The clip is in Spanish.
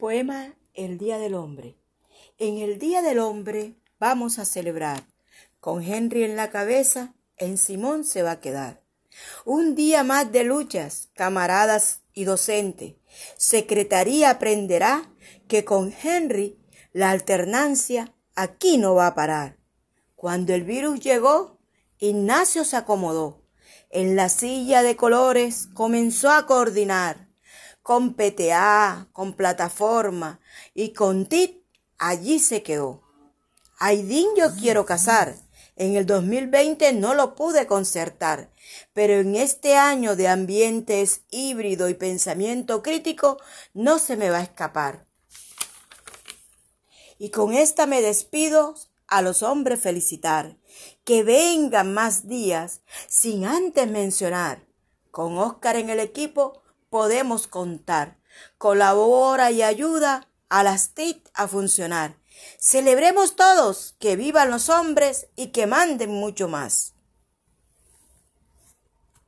Poema El Día del Hombre. En el Día del Hombre vamos a celebrar. Con Henry en la cabeza, en Simón se va a quedar. Un día más de luchas, camaradas y docentes. Secretaría aprenderá que con Henry la alternancia aquí no va a parar. Cuando el virus llegó, Ignacio se acomodó. En la silla de colores comenzó a coordinar con PTA, con plataforma y con TIT, allí se quedó. Aidín yo quiero casar. En el 2020 no lo pude concertar, pero en este año de ambientes híbrido y pensamiento crítico no se me va a escapar. Y con esta me despido a los hombres felicitar, que vengan más días sin antes mencionar, con Oscar en el equipo podemos contar. Colabora y ayuda a las TIC a funcionar. Celebremos todos que vivan los hombres y que manden mucho más.